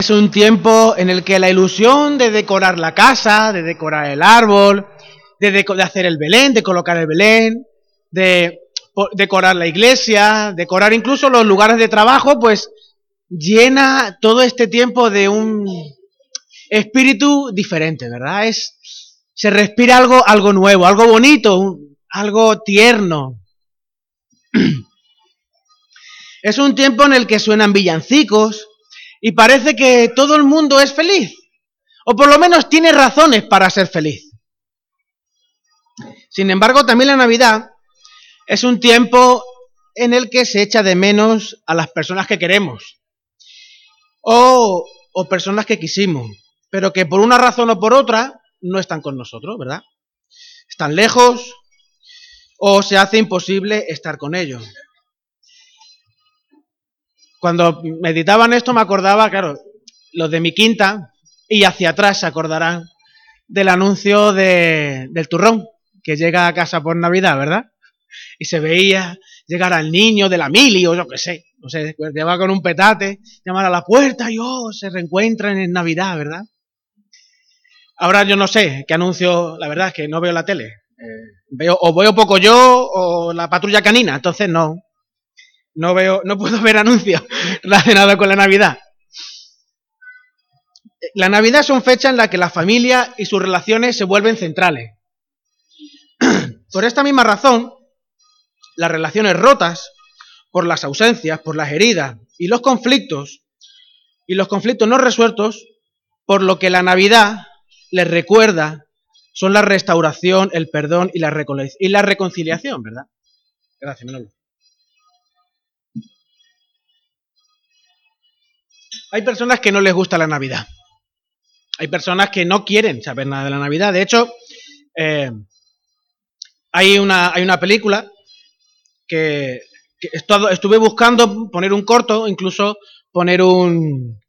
Es un tiempo en el que la ilusión de decorar la casa, de decorar el árbol, de, hacer el Belén, de colocar el Belén, de decorar la iglesia, decorar incluso los lugares de trabajo, pues llena todo este tiempo de un espíritu diferente, ¿verdad? Es, se respira algo, algo nuevo, algo bonito, algo tierno. Es un tiempo en el que suenan villancicos, y parece que todo el mundo es feliz, o por lo menos tiene razones para ser feliz. Sin embargo, también la Navidad es un tiempo en el que se echa de menos a las personas que queremos, o, personas que quisimos, pero que por una razón o por otra no están con nosotros, ¿verdad? Están lejos o se hace imposible estar con ellos cuando meditaban esto me acordaba, claro, los de mi quinta y hacia atrás se acordarán del anuncio de, del turrón que llega a casa por Navidad, ¿verdad? Y se veía llegar al niño de la mili o yo qué sé, no sé, pues lleva con un petate, llamar a la puerta y oh, se reencuentran en Navidad, ¿verdad? Ahora yo no sé qué anuncio, la verdad es que no veo la tele. Eh, veo, o veo poco yo o la patrulla canina, entonces no, no veo, no puedo ver anuncios relacionados con la Navidad. La Navidad es una fecha en la que la familia y sus relaciones se vuelven centrales. Por esta misma razón, las relaciones rotas, por las ausencias, por las heridas y los conflictos, y los conflictos no resueltos, por lo que la Navidad les recuerda, son la restauración, el perdón y la, reconciliación, ¿verdad? Gracias, Manolo. Hay personas que no les gusta la Navidad. Hay personas que no quieren saber nada de la Navidad. De hecho, eh, hay, una, hay una película que, estuve buscando poner un corto, incluso poner un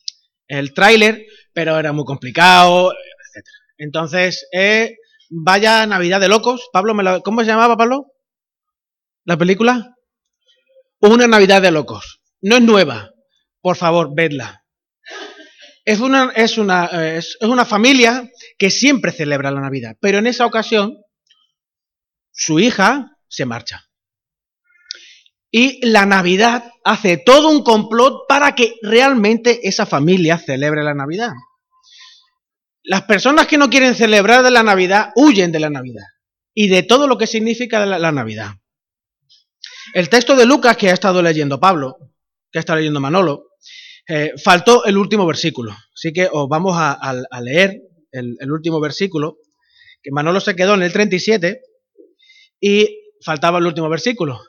el tráiler, pero era muy complicado, etc. Entonces, eh, vaya Navidad de locos. Pablo, me ¿cómo se llamaba, Pablo? ¿La película? Una Navidad de locos. No es nueva. Por favor, vedla. Es una, es, una, es, una familia que siempre celebra la Navidad, pero en esa ocasión su hija se marcha. Y la Navidad hace todo un complot para que realmente esa familia celebre la Navidad. Las personas que no quieren celebrar de la Navidad huyen de la Navidad y de todo lo que significa la, la Navidad. El texto de Lucas que ha estado leyendo Pablo, que ha estado leyendo Manolo, eh, faltó el último versículo, así que os vamos a, leer el, último versículo, que Manolo se quedó en el 37 y faltaba el último versículo.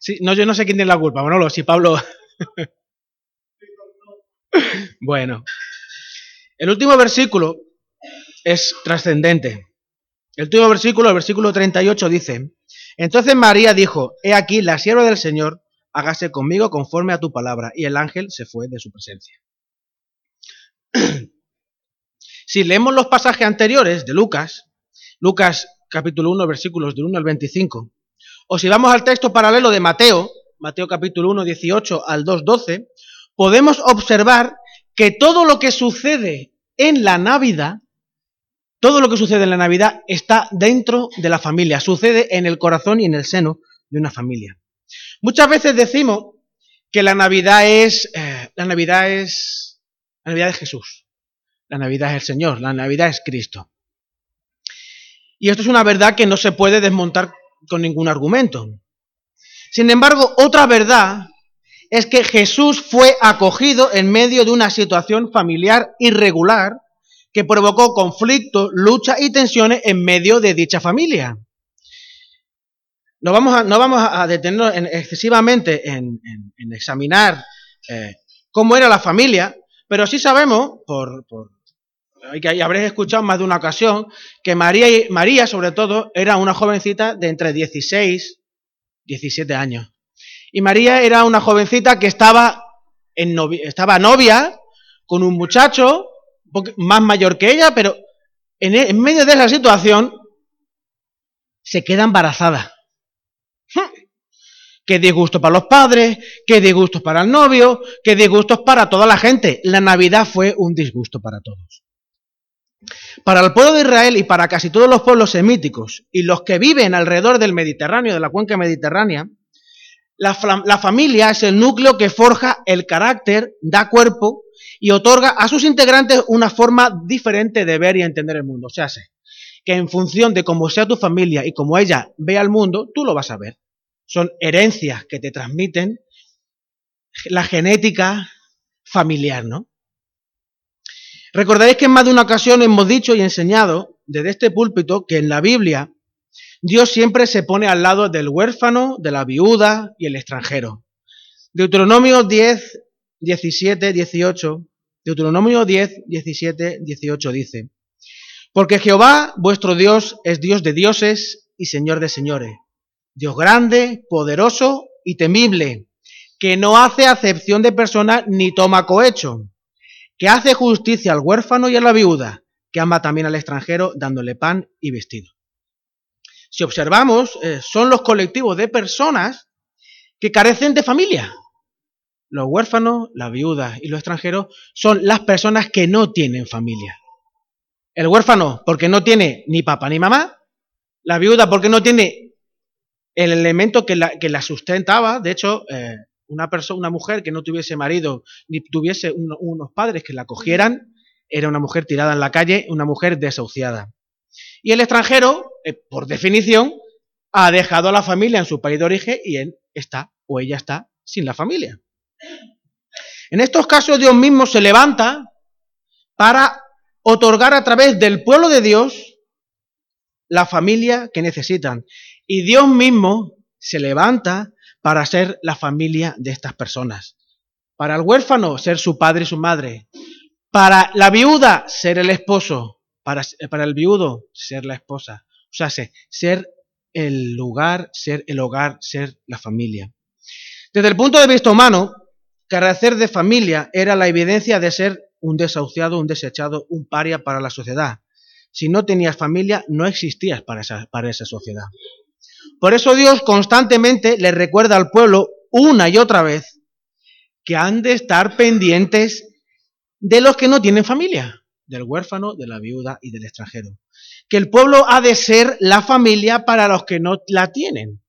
Sí, no, yo no sé quién tiene la culpa, Manolo, si Pablo... bueno, el último versículo es trascendente. El último versículo, el versículo 38 dice, entonces María dijo, he aquí la sierva del Señor, hágase conmigo conforme a tu palabra. Y el ángel se fue de su presencia. si leemos los pasajes anteriores de Lucas, Lucas capítulo 1, versículos del 1 al 25, o si vamos al texto paralelo de Mateo, Mateo capítulo 1, 18 al 2, 12, podemos observar que todo lo que sucede en la Navidad, todo lo que sucede en la Navidad está dentro de la familia, sucede en el corazón y en el seno de una familia. Muchas veces decimos que la Navidad es, eh, la Navidad es, la Navidad es Jesús, la Navidad es el Señor, la Navidad es Cristo. Y esto es una verdad que no se puede desmontar con ningún argumento. Sin embargo, otra verdad es que Jesús fue acogido en medio de una situación familiar irregular que provocó conflicto, lucha y tensiones en medio de dicha familia. No vamos a, no vamos a detenernos excesivamente en, examinar eh, cómo era la familia, pero sí sabemos, por, por que habréis escuchado más de una ocasión, que María, María, sobre todo, era una jovencita de entre 16 y 17 años. Y María era una jovencita que estaba, en estaba novia con un muchacho más mayor que ella, pero en, en medio de esa situación se queda embarazada. Qué disgusto para los padres, qué disgusto para el novio, qué disgustos para toda la gente. La Navidad fue un disgusto para todos. Para el pueblo de Israel y para casi todos los pueblos semíticos y los que viven alrededor del Mediterráneo, de la cuenca mediterránea, la, la, familia es el núcleo que forja el carácter, da cuerpo y otorga a sus integrantes una forma diferente de ver y entender el mundo. O sea, que en función de cómo sea tu familia y cómo ella vea el mundo, tú lo vas a ver. Son herencias que te transmiten la genética familiar, ¿no? Recordaréis que en más de una ocasión hemos dicho y enseñado desde este púlpito que en la Biblia Dios siempre se pone al lado del huérfano, de la viuda y el extranjero. Deuteronomio 10, 17, 18. Deuteronomio 10, 17, 18 dice, Porque Jehová, vuestro Dios, es Dios de dioses y Señor de señores, Dios grande, poderoso y temible, que no hace acepción de personas ni toma cohecho, que hace justicia al huérfano y a la viuda, que ama también al extranjero dándole pan y vestido. Si observamos, eh, son los colectivos de personas que carecen de familia. Los huérfanos, las viudas y los extranjeros son las personas que no tienen familia. El huérfano porque no tiene ni papá ni mamá, la viuda porque no tiene el elemento que la, sustentaba, de hecho, eh, una persona, una mujer que no tuviese marido ni tuviese unos padres que la cogieran, era una mujer tirada en la calle, una mujer desahuciada. Y el extranjero, eh, por definición, ha dejado a la familia en su país de origen y él está o ella está sin la familia. En estos casos Dios mismo se levanta para otorgar a través del pueblo de Dios la familia que necesitan. Y Dios mismo se levanta para ser la familia de estas personas. Para el huérfano, ser su padre y su madre. Para la viuda, ser el esposo. Para, para el viudo, ser la esposa. O sea, ser el lugar, ser el hogar, ser la familia. Desde el punto de vista humano, carecer de familia era la evidencia de ser un desahuciado, un desechado, un paria para la sociedad. Si no tenías familia, no existías para esa, para esa sociedad. Por eso Dios constantemente le recuerda al pueblo una y otra vez que han de estar pendientes de los que no tienen familia, del huérfano, de la viuda y del extranjero. Que el pueblo ha de ser la familia para los que no la tienen.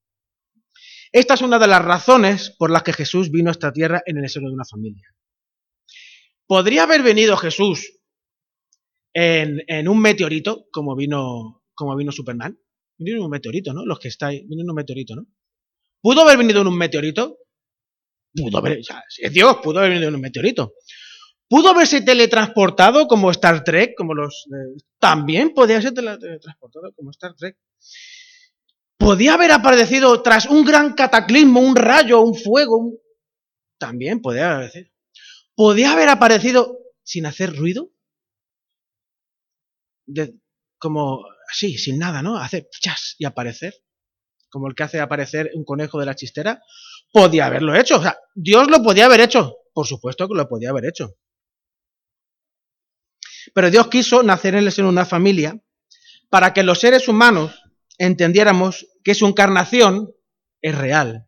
Esta es una de las razones por las que Jesús vino a esta tierra en el seno de una familia. ¿Podría haber venido Jesús en, un meteorito como vino, como vino Superman? Vino un meteorito, ¿no? Los que estáis, vino un meteorito, ¿no? ¿Pudo haber venido en un meteorito? Pudo haber, es Dios, pudo haber venido en un meteorito. ¿Pudo haberse teletransportado como Star Trek? Como los, eh, también podía ser teletransportado como Star Trek. Podía haber aparecido tras un gran cataclismo, un rayo, un fuego. También podía haber Podía haber aparecido sin hacer ruido. como así, sin nada, ¿no? Hacer chas y aparecer. Como el que hace aparecer un conejo de la chistera. Podía haberlo hecho. O sea, Dios lo podía haber hecho. Por supuesto que lo podía haber hecho. Pero Dios quiso nacer en una familia para que los seres humanos entendiéramos que su encarnación es real,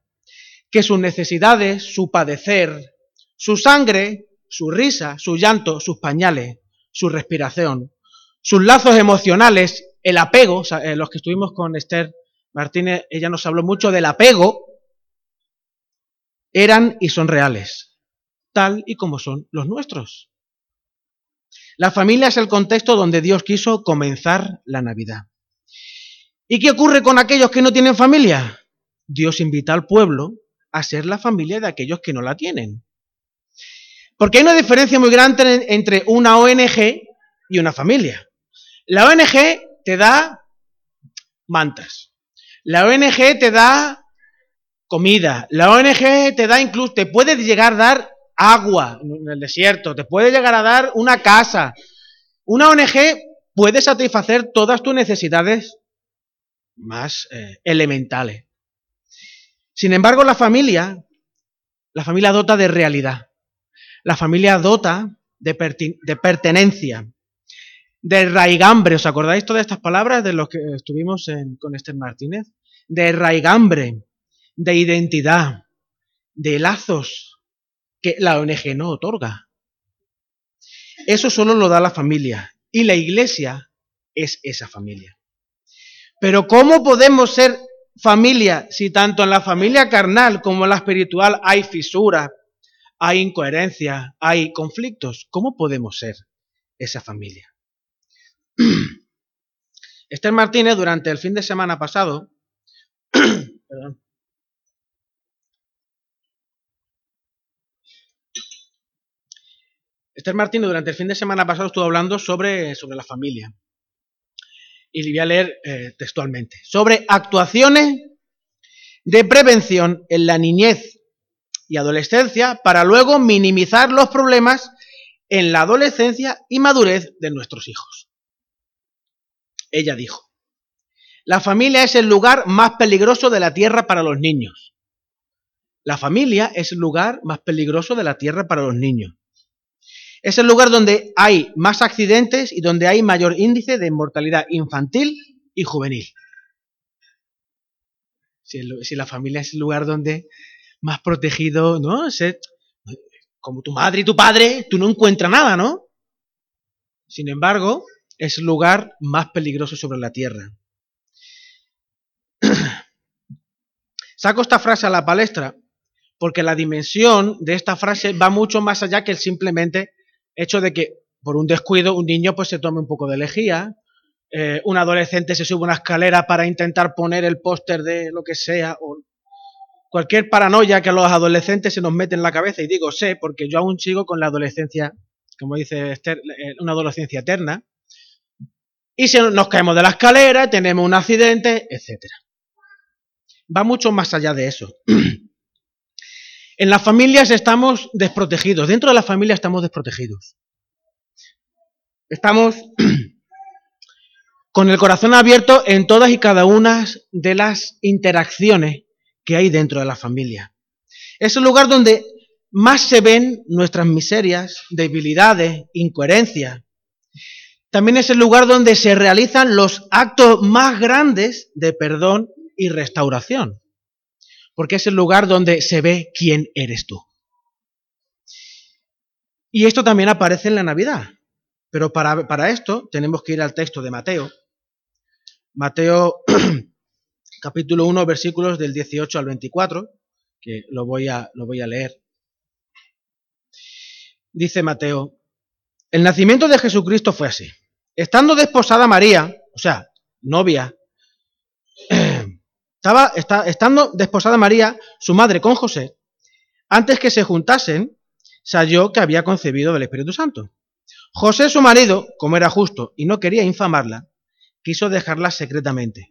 que sus necesidades, su padecer, su sangre, su risa, su llanto, sus pañales, su respiración, sus lazos emocionales, el apego, eh, los que estuvimos con Esther Martínez, ella nos habló mucho del apego, eran y son reales, tal y como son los nuestros. La familia es el contexto donde Dios quiso comenzar la Navidad. ¿Y qué ocurre con aquellos que no tienen familia? Dios invita al pueblo a ser la familia de aquellos que no la tienen. Porque hay una diferencia muy grande entre una ONG y una familia. La ONG te da mantas. La ONG te da comida. La ONG te da incluso, te puede llegar a dar agua en el desierto, te puede llegar a dar una casa. Una ONG puede satisfacer todas tus necesidades más eh, elementales. Sin embargo, la familia, la familia dota de realidad. La familia dota de, pertenencia, de raigambre. ¿Os acordáis todas estas palabras de los que estuvimos con Esther Martínez? De raigambre, de identidad, de lazos que la ONG no otorga. Eso solo lo da la familia y la iglesia es esa familia. Pero ¿cómo podemos ser familia si tanto en la familia carnal como en la espiritual hay fisuras, hay incoherencias, hay conflictos? ¿Cómo podemos ser esa familia? Esther Martínez durante el fin de semana pasado, perdón, Esther Martínez durante el fin de semana pasado estuvo hablando sobre, sobre la familia. Y le voy a leer eh, textualmente. Sobre actuaciones de prevención en la niñez y adolescencia para luego minimizar los problemas en la adolescencia y madurez de nuestros hijos. Ella dijo, la familia es el lugar más peligroso de la tierra para los niños. La familia es el lugar más peligroso de la tierra para los niños. Es el lugar donde hay más accidentes y donde hay mayor índice de mortalidad infantil y juvenil. Si, la familia es el lugar donde más protegido, ¿no? como tu madre y tu padre, tú no encuentras nada, ¿no? Sin embargo, es el lugar más peligroso sobre la tierra. Saco esta frase a la palestra porque la dimensión de esta frase va mucho más allá que el simplemente hecho de que por un descuido un niño pues se tome un poco de lejía, eh, un adolescente se sube una escalera para intentar poner el póster de lo que sea, o cualquier paranoia que a los adolescentes se nos mete en la cabeza, y digo sé, porque yo aún sigo con la adolescencia, como dice Esther, eh, una adolescencia eterna, y si nos caemos de la escalera, tenemos un accidente, etc. Va mucho más allá de eso. En las familias estamos desprotegidos, dentro de la familia estamos desprotegidos. Estamos con el corazón abierto en todas y cada una de las interacciones que hay dentro de la familia. Es el lugar donde más se ven nuestras miserias, debilidades, incoherencias. También es el lugar donde se realizan los actos más grandes de perdón y restauración porque es el lugar donde se ve quién eres tú. Y esto también aparece en la Navidad. Pero para, para esto tenemos que ir al texto de Mateo. Mateo capítulo 1, versículos del 18 al 24, que lo voy a, lo voy a leer. Dice Mateo, el nacimiento de Jesucristo fue así. Estando desposada María, o sea, novia, Estaba, estando desposada María, su madre, con José, antes que se juntasen, se halló que había concebido del Espíritu Santo. José, su marido, como era justo y no quería infamarla, quiso dejarla secretamente.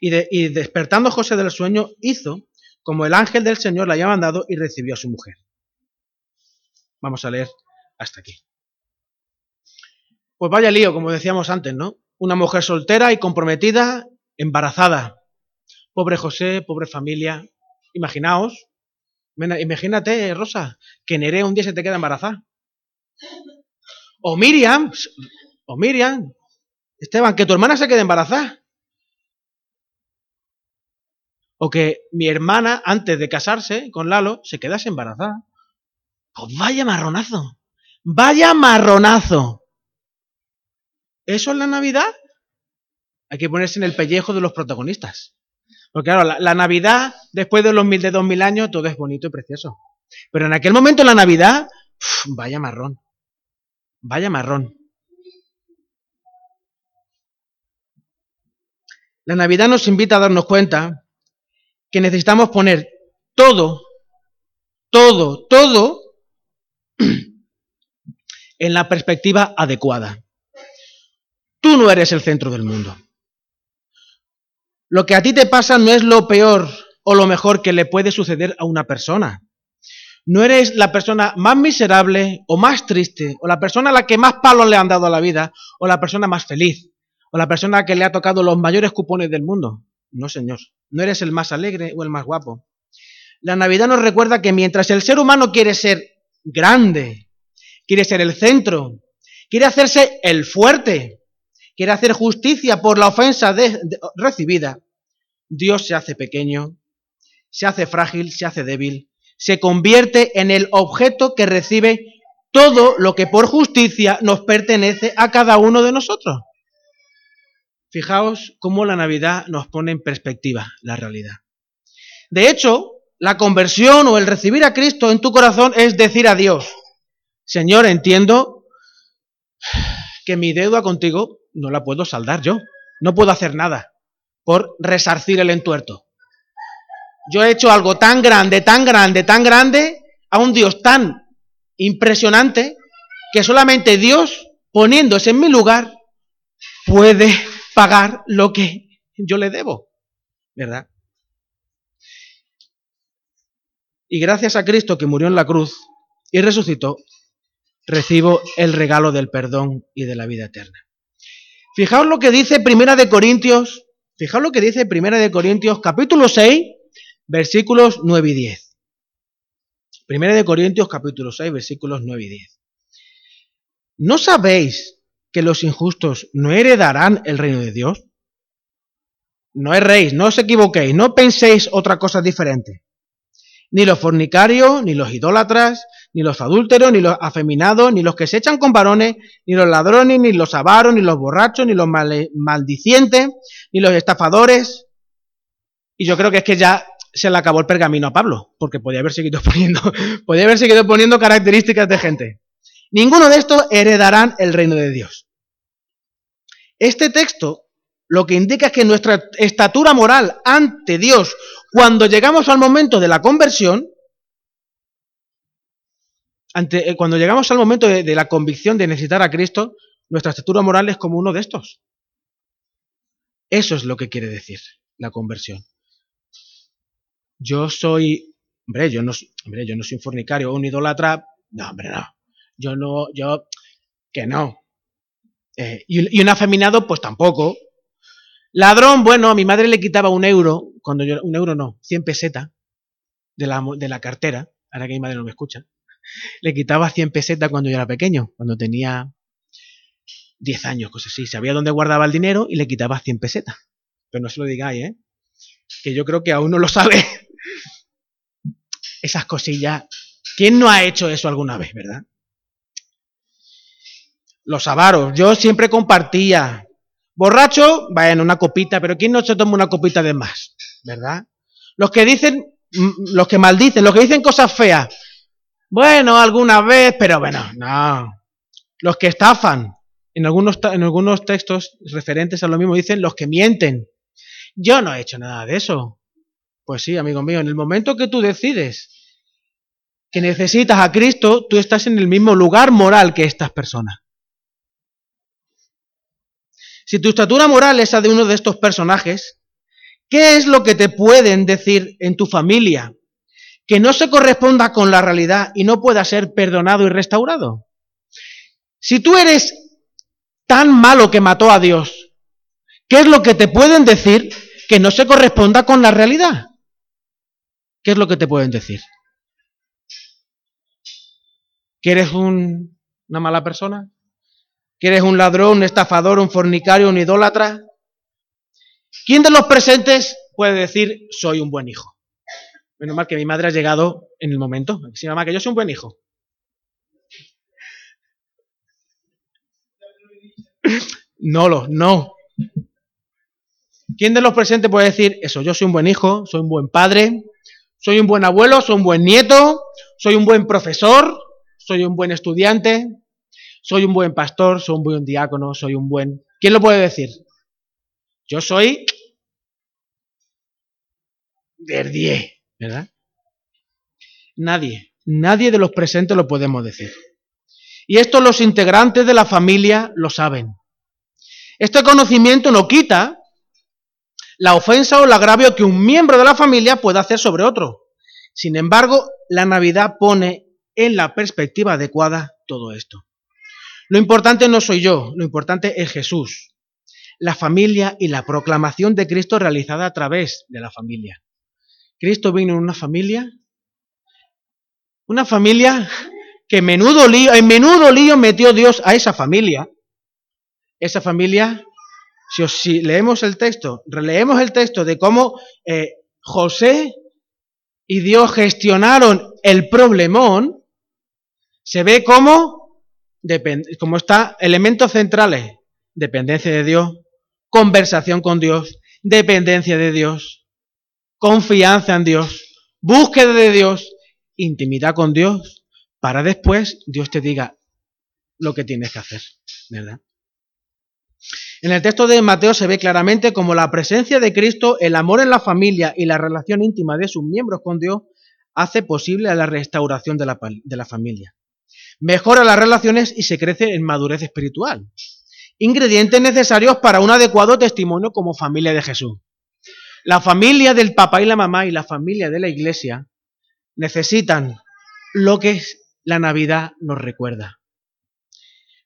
Y, despertando José del sueño, hizo como el ángel del Señor le había mandado y recibió a su mujer. Vamos a leer hasta aquí. Pues vaya lío, como decíamos antes, ¿no? Una mujer soltera y comprometida, embarazada. Pobre José, pobre familia. Imaginaos, imagínate, Rosa, que Nerea un día se te queda embarazada. O Miriam, o Miriam, Esteban, que tu hermana se quede embarazada. O que mi hermana, antes de casarse con Lalo, se quedase embarazada. Pues vaya marronazo. Vaya marronazo. ¿Eso es la Navidad? Hay que ponerse en el pellejo de los protagonistas. Porque claro, la, Navidad, después de los mil de dos mil años, todo es bonito y precioso. Pero en aquel momento la Navidad, vaya marrón. Vaya marrón. La Navidad nos invita a darnos cuenta que necesitamos poner todo, todo, todo en la perspectiva adecuada. Tú no eres el centro del mundo. Lo que a ti te pasa no es lo peor o lo mejor que le puede suceder a una persona. No eres la persona más miserable o más triste, o la persona a la que más palos le han dado a la vida, o la persona más feliz, o la persona que le ha tocado los mayores cupones del mundo. No, señor. No eres el más alegre o el más guapo. La Navidad nos recuerda que mientras el ser humano quiere ser grande, quiere ser el centro, quiere hacerse el fuerte, quiere hacer justicia por la ofensa recibida, Dios se hace pequeño, se hace frágil, se hace débil, se convierte en el objeto que recibe todo lo que por justicia nos pertenece a cada uno de nosotros. Fijaos cómo la Navidad nos pone en perspectiva la realidad. De hecho, la conversión o el recibir a Cristo en tu corazón es decir a Dios, Señor, entiendo que mi deuda contigo no la puedo saldar yo, no puedo hacer nada por resarcir el entuerto. Yo he hecho algo tan grande, tan grande, tan grande a un Dios tan impresionante que solamente Dios, poniéndose en mi lugar, puede pagar lo que yo le debo. ¿Verdad? Y gracias a Cristo que murió en la cruz y resucitó, recibo el regalo del perdón y de la vida eterna. Fijaos lo que dice Primera de Corintios, fijaos lo que dice Primera de Corintios capítulo 6, versículos 9 y 10. Primera de Corintios capítulo 6, versículos 9 y 10. ¿No sabéis que los injustos no heredarán el reino de Dios? No erréis, no os equivoquéis, no penséis otra cosa diferente. Ni los fornicarios, ni los idólatras, ni los adúlteros, ni los afeminados, ni los que se echan con varones, ni los ladrones, ni los avaros, ni los borrachos, ni los maldicientes, ni los estafadores. Y yo creo que es que ya se le acabó el pergamino a Pablo, porque podía haber seguido poniendo, podía haber seguido poniendo características de gente. Ninguno de estos heredarán el reino de Dios. Este texto lo que indica es que nuestra estatura moral ante Dios cuando llegamos al momento de la conversión, ante, eh, cuando llegamos al momento de, la convicción de necesitar a Cristo, nuestra estatura moral es como uno de estos. Eso es lo que quiere decir la conversión. Yo soy, hombre, yo no, hombre, yo no soy un fornicario o un idólatra. No, hombre, no. Yo no, yo, que no. Eh, y, un afeminado, pues tampoco. Ladrón, bueno, a mi madre le quitaba un euro, cuando yo, un euro no, 100 pesetas de la, de la cartera, ahora que mi madre no me escucha, le quitaba 100 pesetas cuando yo era pequeño, cuando tenía 10 años, cosas así. Sabía dónde guardaba el dinero y le quitaba 100 pesetas. Pero no se lo digáis, ¿eh? Que yo creo que aún no lo sabe. Esas cosillas. ¿Quién no ha hecho eso alguna vez, verdad? Los avaros. Yo siempre compartía Borracho, vayan una copita, pero ¿quién no se toma una copita de más? ¿Verdad? Los que dicen, mm, los que maldicen, los que dicen cosas feas. Bueno, alguna vez, pero bueno, no. Los que estafan, en algunos, en algunos textos referentes a lo mismo dicen los que mienten. Yo no he hecho nada de eso. Pues sí, amigo mío, en el momento que tú decides que necesitas a Cristo, tú estás en el mismo lugar moral que estas personas. Si tu estatura moral es la de uno de estos personajes, ¿qué es lo que te pueden decir en tu familia que no se corresponda con la realidad y no pueda ser perdonado y restaurado? Si tú eres tan malo que mató a Dios, ¿qué es lo que te pueden decir que no se corresponda con la realidad? ¿Qué es lo que te pueden decir? ¿Que eres un, una mala persona? ¿Que eres un ladrón, un estafador, un fornicario, un idólatra? ¿Quién de los presentes puede decir soy un buen hijo? Menos mal que mi madre ha llegado en el momento. Sí, mamá, que yo soy un buen hijo. No, lo, no. ¿Quién de los presentes puede decir eso? Yo soy un buen hijo, soy un buen padre, soy un buen abuelo, soy un buen nieto, soy un buen profesor, soy un buen estudiante, soy un buen pastor, soy un buen diácono, soy un buen... ¿Quién lo puede decir? Yo soy Verdier, ¿verdad? Nadie, nadie de los presentes lo podemos decir. Y esto los integrantes de la familia lo saben. Este conocimiento no quita la ofensa o el agravio que un miembro de la familia puede hacer sobre otro. Sin embargo, la Navidad pone en la perspectiva adecuada todo esto. Lo importante no soy yo, lo importante es Jesús, la familia y la proclamación de Cristo realizada a través de la familia. Cristo vino en una familia, una familia que menudo en menudo lío metió Dios a esa familia. Esa familia, si, leemos el texto, releemos el texto de cómo eh, José y Dios gestionaron el problemón, se ve como, como está elementos centrales, dependencia de Dios, conversación con Dios, dependencia de Dios, confianza en Dios, búsqueda de Dios, intimidad con Dios, para después Dios te diga lo que tienes que hacer, ¿verdad? En el texto de Mateo se ve claramente como la presencia de Cristo, el amor en la familia y la relación íntima de sus miembros con Dios hace posible la restauración de la, de la familia. Mejora las relaciones y se crece en madurez espiritual. Ingredientes necesarios para un adecuado testimonio como familia de Jesús. La familia del papá y la mamá y la familia de la iglesia necesitan lo que la Navidad nos recuerda.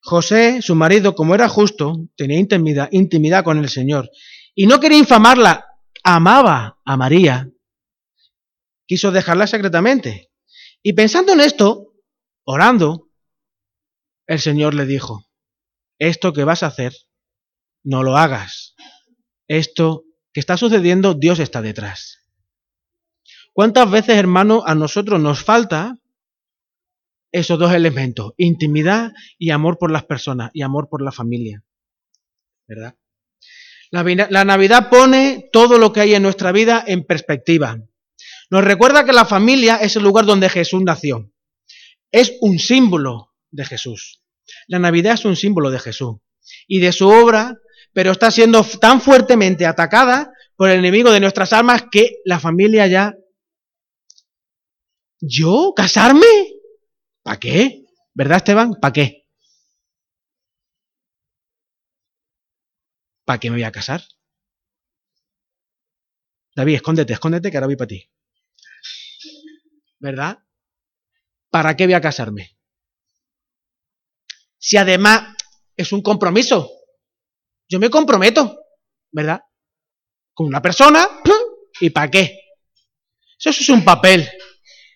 José, su marido, como era justo, tenía intimidad, intimidad con el Señor y no quería infamarla, amaba a María, quiso dejarla secretamente. Y pensando en esto, orando, el Señor le dijo, esto que vas a hacer, no lo hagas. Esto que está sucediendo, Dios está detrás. ¿Cuántas veces, hermano, a nosotros nos falta esos dos elementos, intimidad y amor por las personas y amor por la familia? ¿Verdad? La, la, Navidad pone todo lo que hay en nuestra vida en perspectiva. Nos recuerda que la familia es el lugar donde Jesús nació. Es un símbolo de Jesús. La Navidad es un símbolo de Jesús y de su obra, pero está siendo tan fuertemente atacada por el enemigo de nuestras almas que la familia ya ¿Yo? ¿Casarme? ¿Para qué? ¿Verdad, Esteban? ¿Para qué? ¿Para qué me voy a casar? David, escóndete, escóndete, que ahora voy para ti. ¿Verdad? ¿Para qué voy a casarme? Si además es un compromiso. Yo me comprometo, ¿verdad? Con una persona, ¿y para qué? Eso es un papel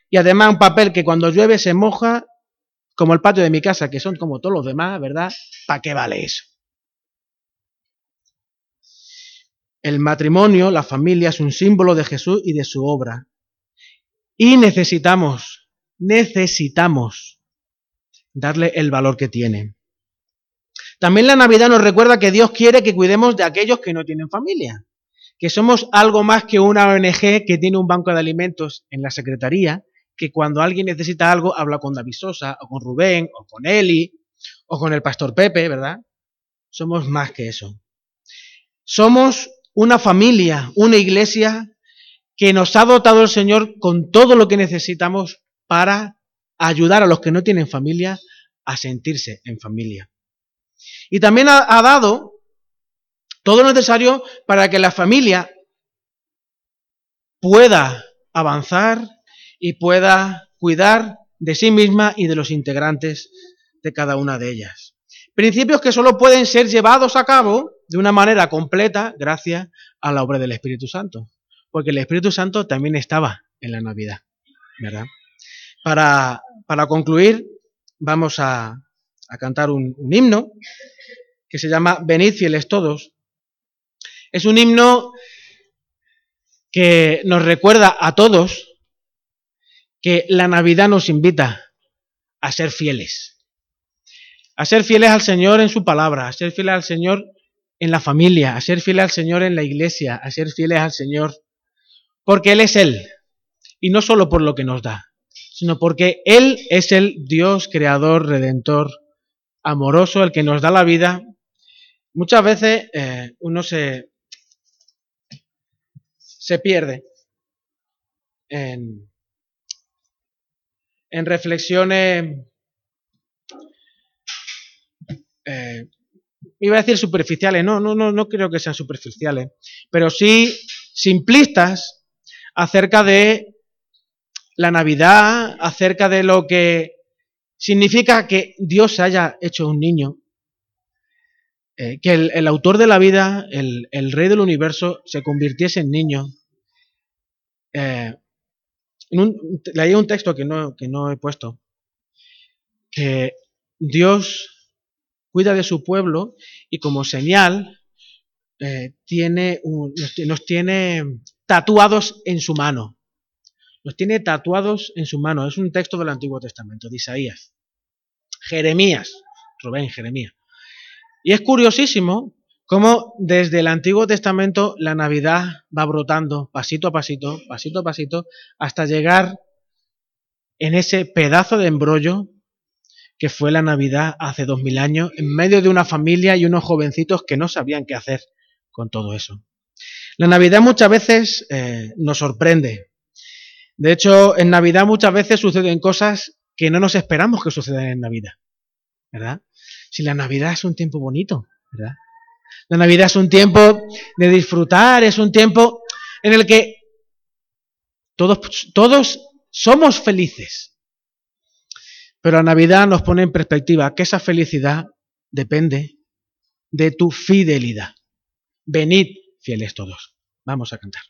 y además un papel que cuando llueve se moja, como el patio de mi casa, que son como todos los demás, ¿verdad? ¿Para qué vale eso? El matrimonio, la familia, es un símbolo de Jesús y de su obra. Y necesitamos, necesitamos darle el valor que tiene. También la Navidad nos recuerda que Dios quiere que cuidemos de aquellos que no tienen familia, que somos algo más que una ONG que tiene un banco de alimentos en la Secretaría que cuando alguien necesita algo habla con David Sosa, o con Rubén, o con Eli, o con el pastor Pepe, ¿verdad? Somos más que eso. Somos una familia, una iglesia que nos ha dotado el Señor con todo lo que necesitamos para ayudar a los que no tienen familia a sentirse en familia. Y también ha, dado todo lo necesario para que la familia pueda avanzar y pueda cuidar de sí misma y de los integrantes de cada una de ellas. Principios que solo pueden ser llevados a cabo de una manera completa gracias a la obra del Espíritu Santo. Porque el Espíritu Santo también estaba en la Navidad, ¿verdad? Para, para concluir, vamos a, a cantar un, un himno que se llama Venid fieles todos. Es un himno que nos recuerda a todos que la Navidad nos invita a ser fieles. A ser fieles al Señor en su palabra, a ser fieles al Señor en la familia, a ser fieles al Señor en la iglesia, a ser fieles al Señor porque Él es Él. Y no solo por lo que nos da, sino porque Él es el Dios creador, redentor, amoroso, el que nos da la vida. Muchas veces eh, uno se, se pierde en, en reflexiones eh, iba a decir superficiales, no, no, no, no creo que sean superficiales, pero sí simplistas acerca de la Navidad, acerca de lo que significa que Dios se haya hecho un niño, eh, que el, autor de la vida, el, rey del universo, se convirtiese en niño. Eh, leí un texto que no, que no he puesto, que Dios cuida de su pueblo y como señal eh, tiene nos tiene tatuados en su mano. Los tiene tatuados en su mano. Es un texto del Antiguo Testamento, de Isaías. Jeremías, Rubén, Jeremías. Y es curiosísimo cómo desde el Antiguo Testamento la Navidad va brotando pasito a pasito, pasito a pasito, hasta llegar en ese pedazo de embrollo que fue la Navidad hace dos mil años, en medio de una familia y unos jovencitos que no sabían qué hacer con todo eso. La Navidad muchas veces eh, nos sorprende. De hecho, en Navidad muchas veces suceden cosas que no nos esperamos que sucedan en Navidad. ¿Verdad? Si la Navidad es un tiempo bonito, ¿verdad? La Navidad es un tiempo de disfrutar, es un tiempo en el que todos, todos somos felices. Pero la Navidad nos pone en perspectiva que esa felicidad depende de tu fidelidad. Venid fieles todos. Vamos a cantar.